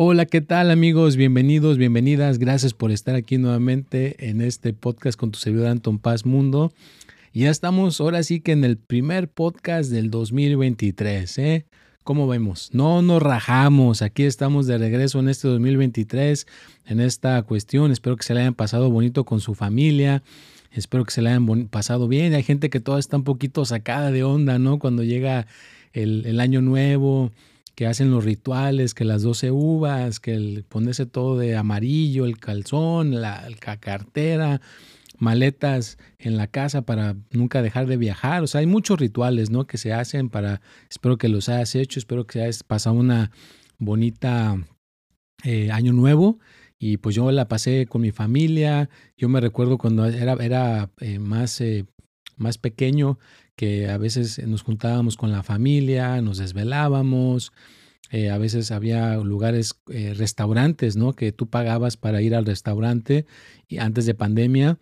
Hola, ¿qué tal amigos? Bienvenidos, bienvenidas. Gracias por estar aquí nuevamente en este podcast con tu servidor Anton Paz Mundo. Ya estamos ahora sí que en el primer podcast del 2023, ¿eh? ¿Cómo vemos? No nos rajamos, aquí estamos de regreso en este 2023, en esta cuestión. Espero que se le hayan pasado bonito con su familia, espero que se le hayan pasado bien. Hay gente que todavía está un poquito sacada de onda, ¿no? Cuando llega el, año nuevo, que hacen los rituales, que las 12 uvas, que el ponerse todo de amarillo, el calzón, la cartera maletas en la casa para nunca dejar de viajar. O sea, hay muchos rituales, ¿no? Que se hacen para, espero que los hayas hecho, espero que hayas pasado una bonita eh, año nuevo. Y pues yo la pasé con mi familia. Yo me recuerdo cuando era, era eh, más, eh, más pequeño que a veces nos juntábamos con la familia, nos desvelábamos. a veces había lugares, restaurantes, ¿no? Que tú pagabas para ir al restaurante y antes de pandemia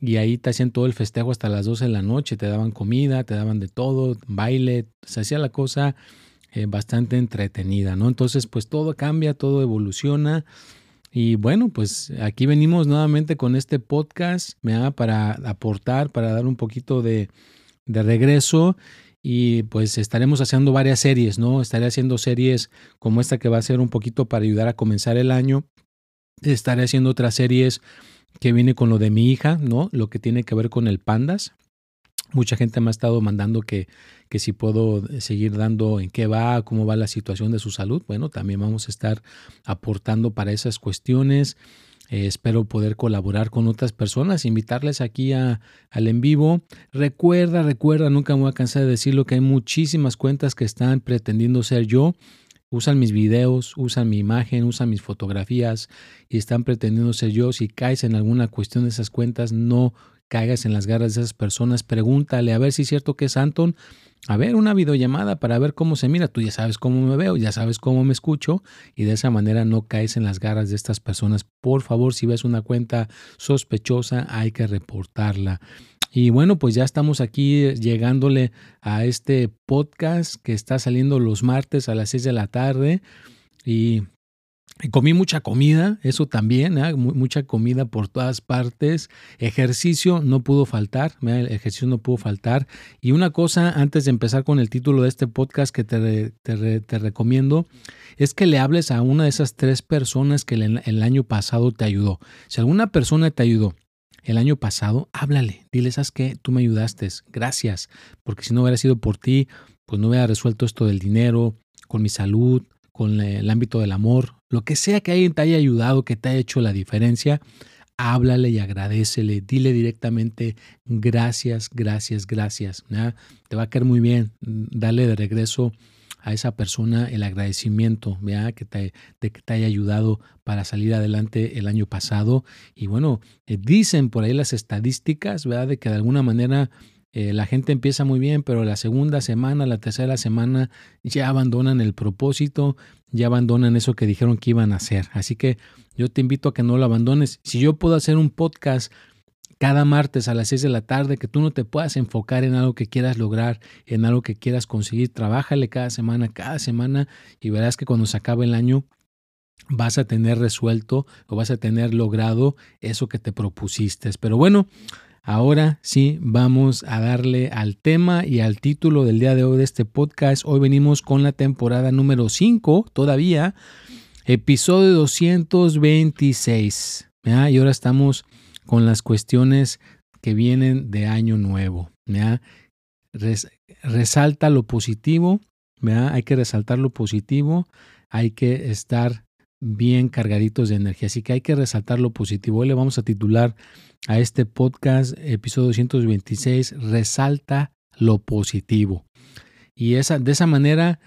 y ahí te hacían todo el festejo hasta las 12 de la noche, te daban comida, te daban de todo, baile, se hacía la cosa eh, bastante entretenida, ¿no? Entonces, pues todo cambia, todo evoluciona. Y bueno, pues aquí venimos nuevamente con este podcast, ¿me para aportar, para dar un poquito de, de regreso y pues estaremos haciendo varias series, ¿no? Estaré haciendo series como esta que va a ser un poquito para ayudar a comenzar el año. Estaré haciendo otras series que viene con lo de mi hija, ¿no? Lo que tiene que ver con el pandas. Mucha gente me ha estado mandando que, que si puedo seguir dando en qué va, cómo va la situación de su salud. Bueno, también vamos a estar aportando para esas cuestiones. Eh, espero poder colaborar con otras personas, invitarles aquí al en vivo. Recuerda, recuerda, nunca me voy a cansar de decirlo, que hay muchísimas cuentas que están pretendiendo ser yo usan mis videos, usan mi imagen, usan mis fotografías y están pretendiendo ser yo. Si caes en alguna cuestión de esas cuentas, no caigas en las garras de esas personas. Pregúntale a ver si es cierto que es Anton. A ver, una videollamada para ver cómo se mira. Tú ya sabes cómo me veo, ya sabes cómo me escucho y de esa manera no caes en las garras de estas personas. Por favor, si ves una cuenta sospechosa, hay que reportarla. Y bueno, pues ya estamos aquí llegándole a este podcast que está saliendo los martes a las 6 de la tarde. Y comí mucha comida, eso también, ¿eh? mucha comida por todas partes. Ejercicio no pudo faltar, el ejercicio no pudo faltar. Y una cosa, antes de empezar con el título de este podcast que te, te, recomiendo, es que le hables a una de esas tres personas que el año pasado te ayudó. Si alguna persona te ayudó el año pasado, háblale, dile, ¿sabes qué? Tú me ayudaste, gracias, porque si no hubiera sido por ti, pues no hubiera resuelto esto del dinero, con mi salud, con el ámbito del amor, lo que sea que alguien te haya ayudado, que te haya hecho la diferencia, háblale y agradecele, dile directamente gracias, gracias, gracias. Te va a caer muy bien, dale de regreso a esa persona el agradecimiento Que, te, de que te haya ayudado para salir adelante el año pasado. Y bueno, eh, dicen por ahí las estadísticas, ¿verdad? De que de alguna manera eh, la gente empieza muy bien, pero la segunda semana, la tercera semana ya abandonan el propósito, ya abandonan eso que dijeron que iban a hacer. Así que yo te invito a que no lo abandones. Si yo puedo hacer un podcast cada martes a las 6 de la tarde, que tú no te puedas enfocar en algo que quieras lograr, en algo que quieras conseguir. Trabájale cada semana, cada semana y verás que cuando se acabe el año vas a tener resuelto o vas a tener logrado eso que te propusiste. Pero bueno, Ahora sí, vamos a darle al tema y al título del día de hoy de este podcast. Hoy venimos con la temporada número 5 todavía, episodio 226. Y ahora estamos con las cuestiones que vienen de año nuevo. resalta lo positivo, hay que resaltar lo positivo, hay que estar bien cargaditos de energía. Así que hay que resaltar lo positivo. Hoy le vamos a titular a este podcast, episodio 226, Resalta lo positivo. Y esa, de esa manera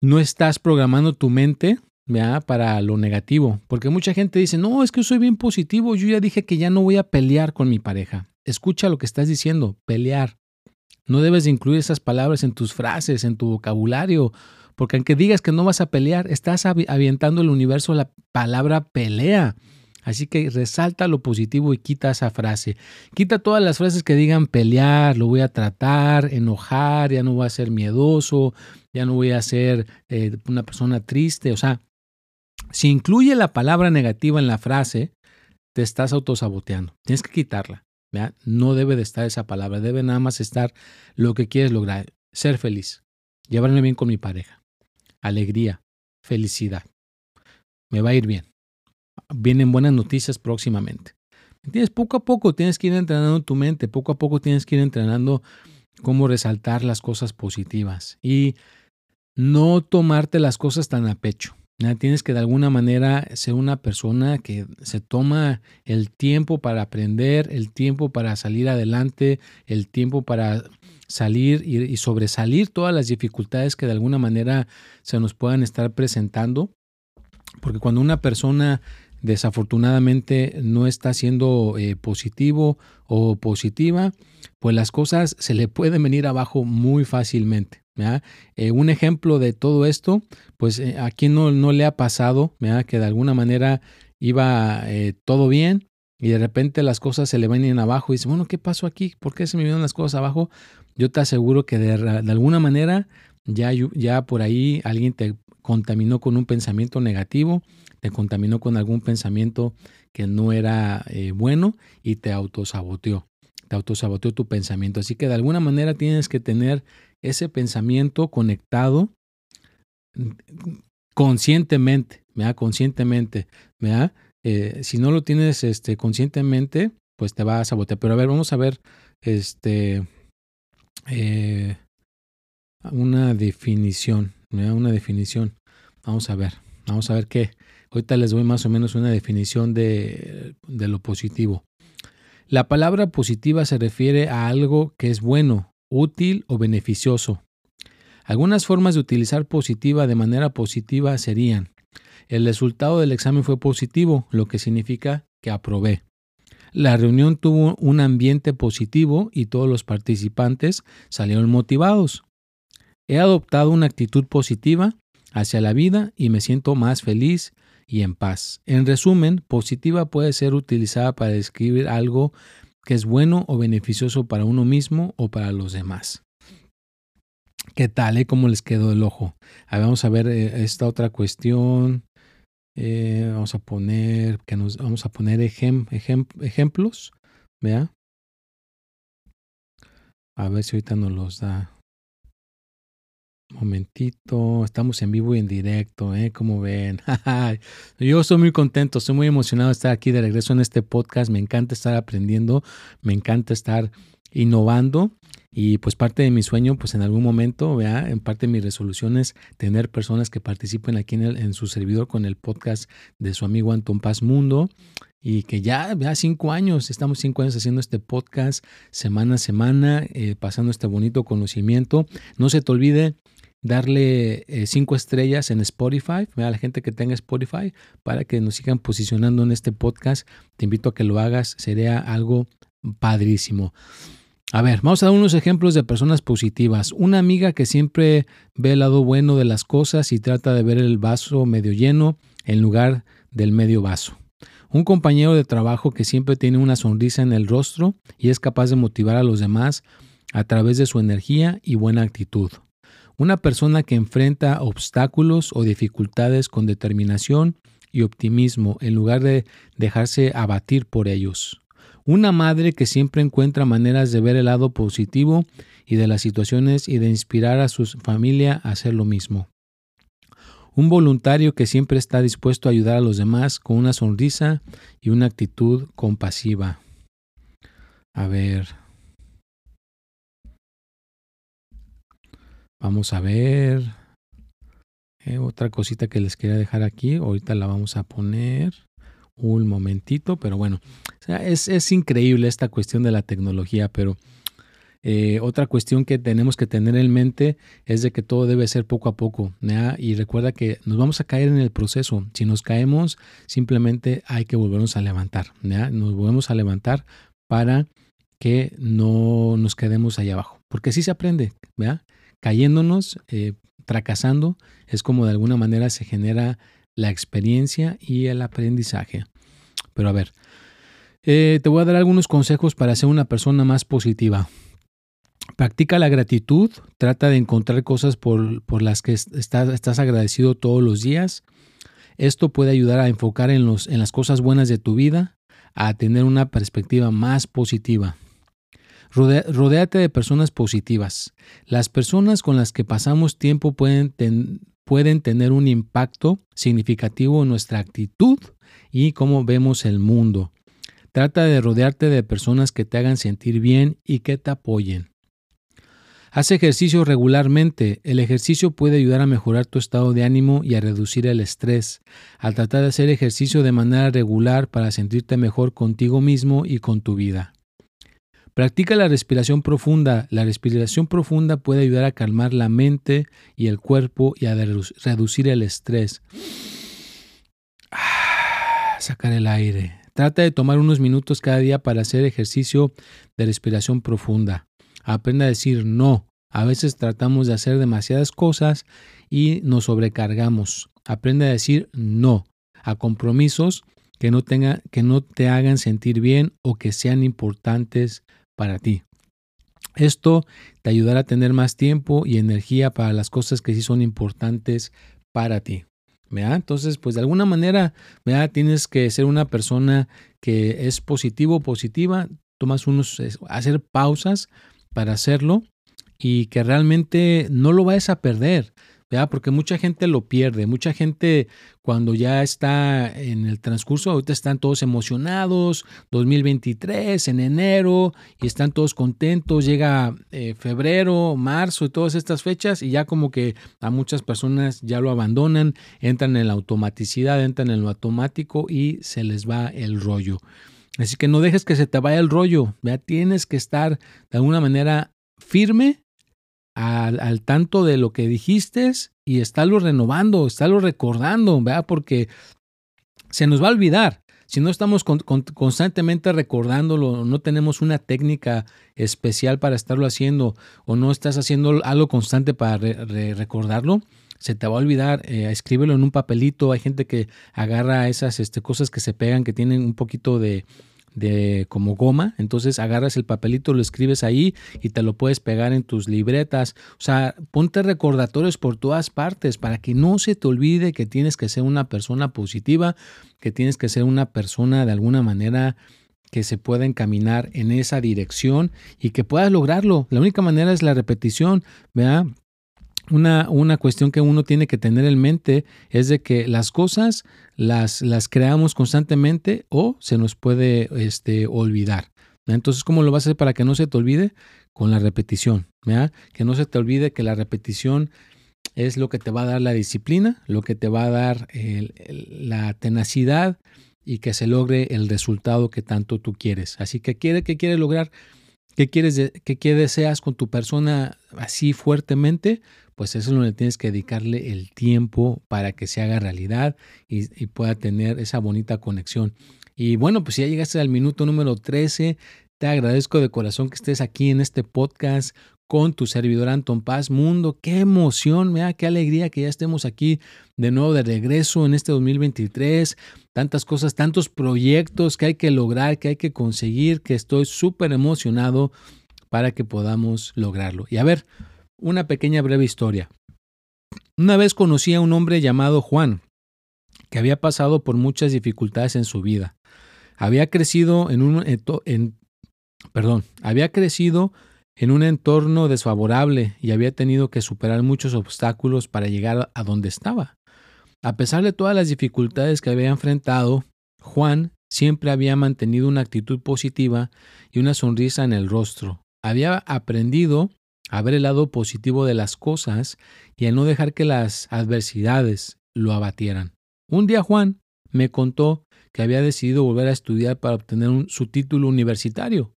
no estás programando tu mente para lo negativo. Porque mucha gente dice, no, es que soy bien positivo. Yo ya dije que ya no voy a pelear con mi pareja. Escucha lo que estás diciendo, pelear. No debes incluir esas palabras en tus frases, en tu vocabulario porque aunque digas que no vas a pelear, estás avientando el universo la palabra pelea. Así que resalta lo positivo y quita esa frase. Quita todas las frases que digan pelear, lo voy a tratar, enojar, ya no voy a ser miedoso, ya no voy a ser eh, una persona triste. O sea, si incluye la palabra negativa en la frase, te estás autosaboteando. Tienes que quitarla. No debe de estar esa palabra, debe nada más estar lo que quieres lograr, ser feliz, llevarme bien con mi pareja alegría, felicidad. Me va a ir bien. Vienen buenas noticias próximamente. ¿Entiendes? Poco a poco tienes que ir entrenando tu mente, poco a poco tienes que ir entrenando cómo resaltar las cosas positivas y no tomarte las cosas tan a pecho. Tienes que de alguna manera ser una persona que se toma el tiempo para aprender, el tiempo para salir adelante, el tiempo para salir y, sobresalir todas las dificultades que de alguna manera se nos puedan estar presentando. Porque cuando una persona desafortunadamente no está siendo eh, positivo o positiva, pues las cosas se le pueden venir abajo muy fácilmente. Eh, un ejemplo de todo esto, pues eh, a quien no, no, le ha pasado, que de alguna manera iba todo bien y de repente las cosas se le vienen abajo y dice, bueno, ¿qué pasó aquí? ¿Por qué se me vienen las cosas abajo? yo te aseguro que de, alguna manera ya, ya por ahí alguien te contaminó con un pensamiento negativo, te contaminó con algún pensamiento que no era eh, bueno y te autosaboteó, te autosaboteó tu pensamiento. Así que de alguna manera tienes que tener ese pensamiento conectado conscientemente, ¿verdad? Conscientemente, ¿verdad? Eh, si no lo tienes este, conscientemente, pues te va a sabotear. Pero a ver, vamos a ver, este, eh, una definición, una definición. Vamos a ver, vamos a ver qué. Ahorita les doy más o menos una definición de, de lo positivo. La palabra positiva se refiere a algo que es bueno, útil o beneficioso. Algunas formas de utilizar positiva de manera positiva serían, el resultado del examen fue positivo, lo que significa que aprobé. La reunión tuvo un ambiente positivo y todos los participantes salieron motivados. He adoptado una actitud positiva hacia la vida y me siento más feliz y en paz. En resumen, positiva puede ser utilizada para describir algo que es bueno o beneficioso para uno mismo o para los demás. ¿Qué tal? Eh? ¿Cómo les quedó el ojo? vamos a ver eh, esta otra cuestión. Eh, vamos a poner, que nos, vamos a poner ejemplos, vea. A ver si ahorita nos los da. Momentito, estamos en vivo y en directo, ¿eh? Como ven. Yo estoy muy contento, estoy muy emocionado de estar aquí de regreso en este podcast. Me encanta estar aprendiendo, me encanta estar innovando y pues parte de mi sueño, pues en algún momento, vea, en parte de mi resolución es tener personas que participen aquí en, el, en su servidor con el podcast de su amigo Anton Paz Mundo y que ya, vea, cinco años, estamos cinco años haciendo este podcast semana a semana, eh, pasando este bonito conocimiento. No se te olvide darle eh, cinco estrellas en Spotify, a la gente que tenga Spotify, para que nos sigan posicionando en este podcast. Te invito a que lo hagas, sería algo padrísimo. A ver, vamos a dar unos ejemplos de personas positivas. Una amiga que siempre ve el lado bueno de las cosas y trata de ver el vaso medio lleno en lugar del medio vaso. Un compañero de trabajo que siempre tiene una sonrisa en el rostro y es capaz de motivar a los demás a través de su energía y buena actitud. Una persona que enfrenta obstáculos o dificultades con determinación y optimismo en lugar de dejarse abatir por ellos Una madre que siempre encuentra maneras de ver el lado positivo y de las situaciones y de inspirar a su familia a hacer lo mismo. Un voluntario que siempre está dispuesto a ayudar a los demás con una sonrisa y una actitud compasiva. A ver. Vamos a ver. Eh, otra cosita que les quería dejar aquí. Ahorita la vamos a poner un momentito. Pero bueno, es, es increíble esta cuestión de la tecnología. Pero eh, otra cuestión que tenemos que tener en mente es de que todo debe ser poco a poco. Y recuerda que nos vamos a caer en el proceso. Si nos caemos, simplemente hay que volvernos a levantar. Nos volvemos a levantar para que no nos quedemos allá abajo. Porque así se aprende. Cayéndonos, eh, fracasando, es como de alguna manera se genera la experiencia y el aprendizaje. Pero a ver, eh, te voy a dar algunos consejos para ser una persona más positiva. Practica la gratitud, trata de encontrar cosas por, las que estás, estás, agradecido todos los días. Esto puede ayudar a enfocar en, los, en las cosas buenas de tu vida, a tener una perspectiva más positiva. rodéate de personas positivas. Las personas con las que pasamos tiempo pueden, pueden tener un impacto significativo en nuestra actitud y cómo vemos el mundo. Trata de rodearte de personas que te hagan sentir bien y que te apoyen. Haz ejercicio regularmente. El ejercicio puede ayudar a mejorar tu estado de ánimo y a reducir el estrés. Al tratar de hacer ejercicio de manera regular para sentirte mejor contigo mismo y con tu vida. Practica la respiración profunda. La respiración profunda puede ayudar a calmar la mente y el cuerpo y a reducir el estrés. Ah, sacar el aire. Trata de tomar unos minutos cada día para hacer ejercicio de respiración profunda. Aprenda a decir no. A veces tratamos de hacer demasiadas cosas y nos sobrecargamos. Aprende a decir no a compromisos que no, que no te hagan sentir bien o que sean importantes para ti. Esto te ayudará a tener más tiempo y energía para las cosas que sí son importantes para ti. Entonces, pues de alguna manera, tienes que ser una persona que es positivo o positiva, tomas unos, hacer pausas para hacerlo y que realmente no lo vayas a perder. Porque mucha gente lo pierde, mucha gente cuando ya está en el transcurso, ahorita están todos emocionados, 2023, en enero, y están todos contentos, llega eh, febrero, marzo y todas estas fechas, y ya como que a muchas personas ya lo abandonan, entran en la automaticidad, entran en lo automático y se les va el rollo. Así que no dejes que se te vaya el rollo, ya tienes que estar de alguna manera firme al, tanto de lo que dijiste y estarlo renovando, estarlo recordando, ¿verdad? Porque se nos va a olvidar. Si no estamos constantemente recordándolo, no tenemos una técnica especial para estarlo haciendo o no estás haciendo algo constante para recordarlo, se te va a olvidar, eh, escríbelo en un papelito. Hay gente que agarra esas este, cosas que se pegan, que tienen un poquito de, de como goma, entonces agarras el papelito, lo escribes ahí y te lo puedes pegar en tus libretas. O sea, ponte recordatorios por todas partes para que no se te olvide que tienes que ser una persona positiva, que tienes que ser una persona de alguna manera que se pueda encaminar en esa dirección y que puedas lograrlo. La única manera es la repetición, ¿verdad? Una, una, cuestión que uno tiene que tener en mente es de que las cosas las, las creamos constantemente o se nos puede este, olvidar. Entonces, ¿cómo lo vas a hacer para que no se te olvide? Con la repetición. Que no se te olvide que la repetición es lo que te va a dar la disciplina, lo que te va a dar la tenacidad y que se logre el resultado que tanto tú quieres. Así que, ¿qué quieres lograr? ¿Qué quieres, qué deseas con tu persona así fuertemente? Pues eso es donde tienes que dedicarle el tiempo para que se haga realidad y, pueda tener esa bonita conexión. Y bueno, pues ya llegaste al minuto número 13. Te agradezco de corazón que estés aquí en este podcast con tu servidor Anton Paz Mundo. Qué emoción, da qué alegría que ya estemos aquí de nuevo de regreso en este 2023. Tantas cosas, tantos proyectos que hay que lograr, que hay que conseguir, que estoy súper emocionado para que podamos lograrlo. Y a ver, una pequeña breve historia. Una vez conocí a un hombre llamado Juan, que había pasado por muchas dificultades en su vida. Había crecido en un perdón, había crecido en un entorno desfavorable y había tenido que superar muchos obstáculos para llegar a donde estaba. A pesar de todas las dificultades que había enfrentado, Juan siempre había mantenido una actitud positiva y una sonrisa en el rostro. Había aprendido a ver el lado positivo de las cosas y a no dejar que las adversidades lo abatieran. Un día Juan me contó que había decidido volver a estudiar para obtener su título universitario.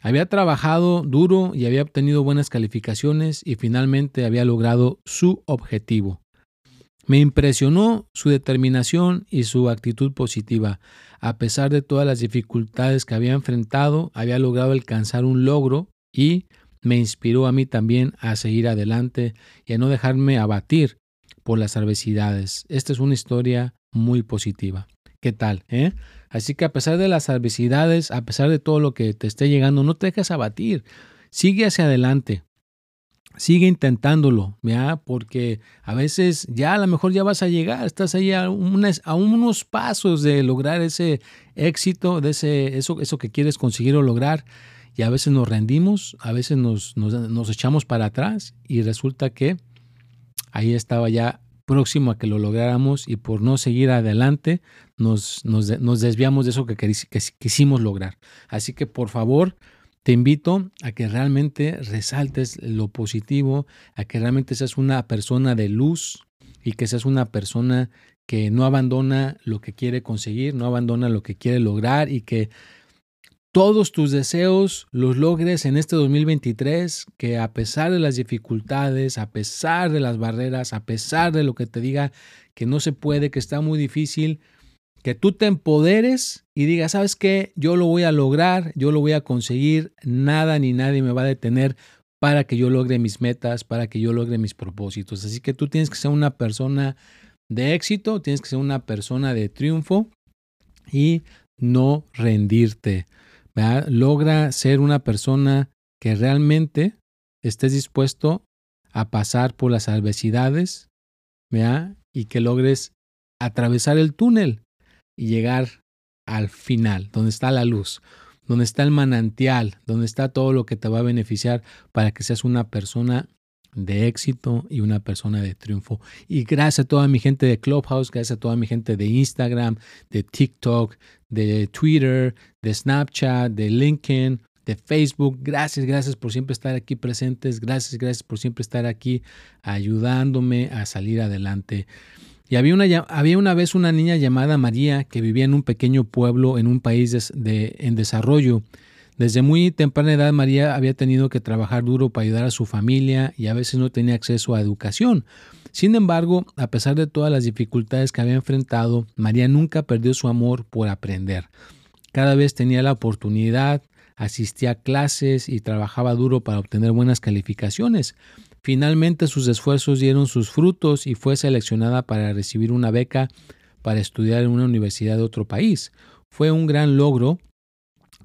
Había trabajado duro y había obtenido buenas calificaciones y finalmente había logrado su objetivo. Me impresionó su determinación y su actitud positiva. A pesar de todas las dificultades que había enfrentado, había logrado alcanzar un logro y me inspiró a mí también a seguir adelante y a no dejarme abatir por las adversidades. Esta es una historia muy positiva. ¿Qué tal? Eh? Así que a pesar de las adversidades, a pesar de todo lo que te esté llegando, no te dejes abatir. Sigue hacia adelante. Sigue intentándolo, ¿ya? porque a veces ya a lo mejor ya vas a llegar, estás ahí a, a unos pasos de lograr ese éxito, de ese, eso, eso que quieres conseguir o lograr, y a veces nos rendimos, a veces nos, nos, echamos para atrás y resulta que ahí estaba ya próximo a que lo lográramos y por no seguir adelante nos, nos, desviamos de eso que, que quisimos lograr. Así que por favor, te invito a que realmente resaltes lo positivo, a que realmente seas una persona de luz y que seas una persona que no abandona lo que quiere conseguir, no abandona lo que quiere lograr y que todos tus deseos los logres en este 2023, que a pesar de las dificultades, a pesar de las barreras, a pesar de lo que te diga que no se puede, que está muy difícil, que tú te empoderes y digas, ¿sabes qué? Yo lo voy a lograr, yo lo voy a conseguir, nada ni nadie me va a detener para que yo logre mis metas, para que yo logre mis propósitos. Así que tú tienes que ser una persona de éxito, tienes que ser una persona de triunfo y no rendirte. Logra ser una persona que realmente estés dispuesto a pasar por las adversidades y que logres atravesar el túnel y llegar al final, donde está la luz, donde está el manantial, donde está todo lo que te va a beneficiar para que seas una persona de éxito y una persona de triunfo. Y gracias a toda mi gente de Clubhouse, gracias a toda mi gente de Instagram, de TikTok, de Twitter, de Snapchat, de LinkedIn, de Facebook. Gracias, gracias por siempre estar aquí presentes. Gracias, gracias por siempre estar aquí ayudándome a salir adelante. Y había una, había una vez una niña llamada María que vivía en un pequeño pueblo en un país de, en desarrollo. Desde muy temprana edad María había tenido que trabajar duro para ayudar a su familia y a veces no tenía acceso a educación. Sin embargo, a pesar de todas las dificultades que había enfrentado, María nunca perdió su amor por aprender. Cada vez tenía la oportunidad, asistía a clases y trabajaba duro para obtener buenas calificaciones. Finalmente sus esfuerzos dieron sus frutos y fue seleccionada para recibir una beca para estudiar en una universidad de otro país. Fue un gran logro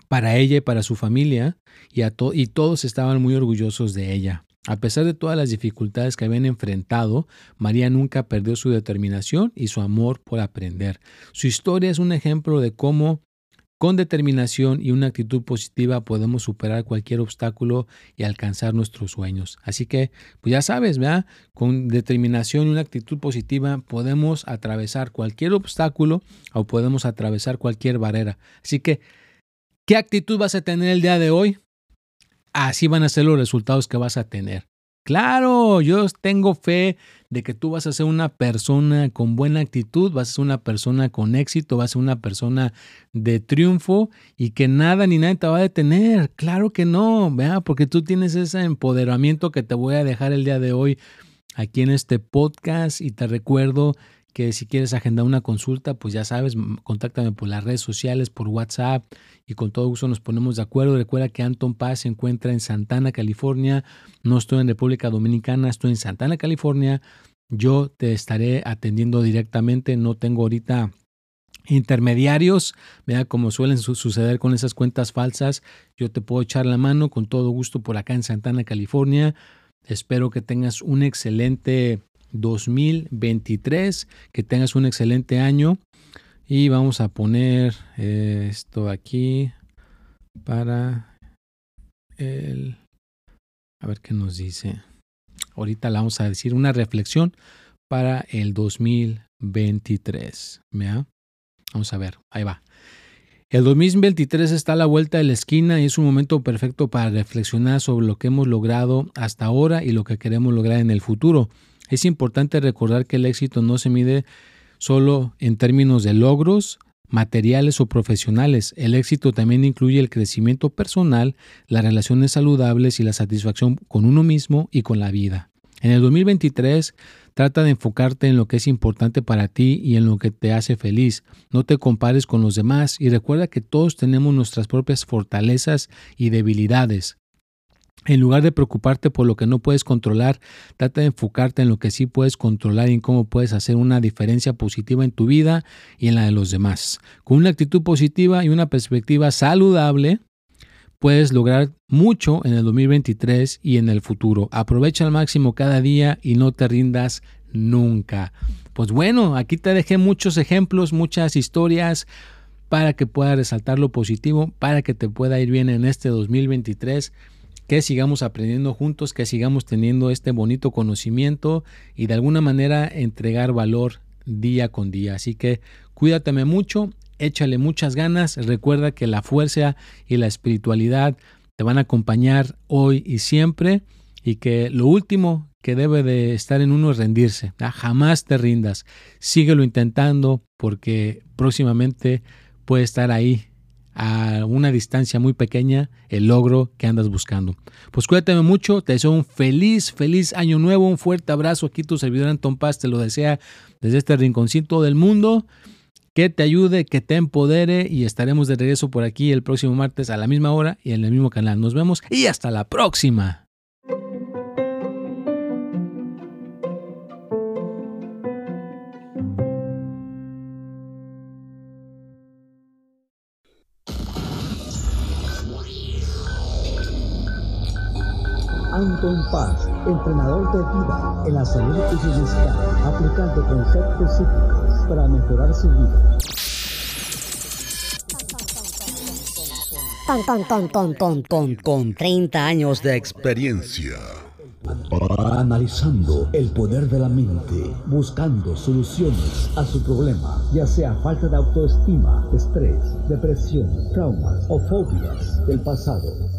para ella y para su familia, y, y todos estaban muy orgullosos de ella. A pesar de todas las dificultades que habían enfrentado, María nunca perdió su determinación y su amor por aprender. Su historia es un ejemplo de cómo con determinación y una actitud positiva podemos superar cualquier obstáculo y alcanzar nuestros sueños. Así que, pues ya sabes, ¿verdad? Con determinación y una actitud positiva podemos atravesar cualquier obstáculo o podemos atravesar cualquier barrera. Así que ¿Qué actitud vas a tener el día de hoy? Así van a ser los resultados que vas a tener. Claro, yo tengo fe de que tú vas a ser una persona con buena actitud, vas a ser una persona con éxito, vas a ser una persona de triunfo y que nada ni nadie te va a detener. Claro que no, vea, porque tú tienes ese empoderamiento que te voy a dejar el día de hoy aquí en este podcast y te recuerdo que si quieres agendar una consulta, pues ya sabes, contáctame por las redes sociales, por WhatsApp y con todo gusto nos ponemos de acuerdo. Recuerda que Anton Paz se encuentra en Santana, California. No estoy en República Dominicana, estoy en Santana, California. Yo te estaré atendiendo directamente, no tengo ahorita intermediarios, vea como suelen suceder con esas cuentas falsas. Yo te puedo echar la mano con todo gusto por acá en Santana, California. Espero que tengas un excelente 2023, que tengas un excelente año Y vamos a poner eh, esto aquí para el... A ver qué nos dice. Ahorita le vamos a decir una reflexión para el 2023. Vamos a ver, ahí va. El 2023 está a la vuelta de la esquina y es un momento perfecto para reflexionar sobre lo que hemos logrado hasta ahora y lo que queremos lograr en el futuro. Es importante recordar que el éxito no se mide solo en términos de logros materiales o profesionales. El éxito también incluye el crecimiento personal, las relaciones saludables y la satisfacción con uno mismo y con la vida. En el 2023 trata de enfocarte en lo que es importante para ti y en lo que te hace feliz. No te compares con los demás y recuerda que todos tenemos nuestras propias fortalezas y debilidades. En lugar de preocuparte por lo que no puedes controlar, trata de enfocarte en lo que sí puedes controlar y en cómo puedes hacer una diferencia positiva en tu vida y en la de los demás. Con una actitud positiva y una perspectiva saludable, puedes lograr mucho en el 2023 y en el futuro. Aprovecha al máximo cada día y no te rindas nunca. Pues bueno, aquí te dejé muchos ejemplos, muchas historias para que puedas resaltar lo positivo, para que te pueda ir bien en este 2023 que sigamos aprendiendo juntos, que sigamos teniendo este bonito conocimiento y de alguna manera entregar valor día con día. Así que cuídateme mucho échale muchas ganas, recuerda que la fuerza y la espiritualidad te van a acompañar hoy y siempre y que lo último que debe de estar en uno es rendirse, jamás te rindas, síguelo intentando porque próximamente puede estar ahí a una distancia muy pequeña el logro que andas buscando. Pues cuídate mucho, te deseo un feliz, feliz año nuevo, un fuerte abrazo aquí tu servidor Anton Paz te lo desea desde este rinconcito del mundo que te ayude, que te empodere y estaremos de regreso por aquí el próximo martes a la misma hora y en el mismo canal. Nos vemos y hasta la próxima. Entrenador de vida en la salud y bienestar, aplicando conceptos psíquicos para mejorar su vida. Con, con, con, con, con, con, con 30 años de experiencia. Analizando el poder de la mente, buscando soluciones a su problema, ya sea falta de autoestima, estrés, depresión, traumas o fobias del pasado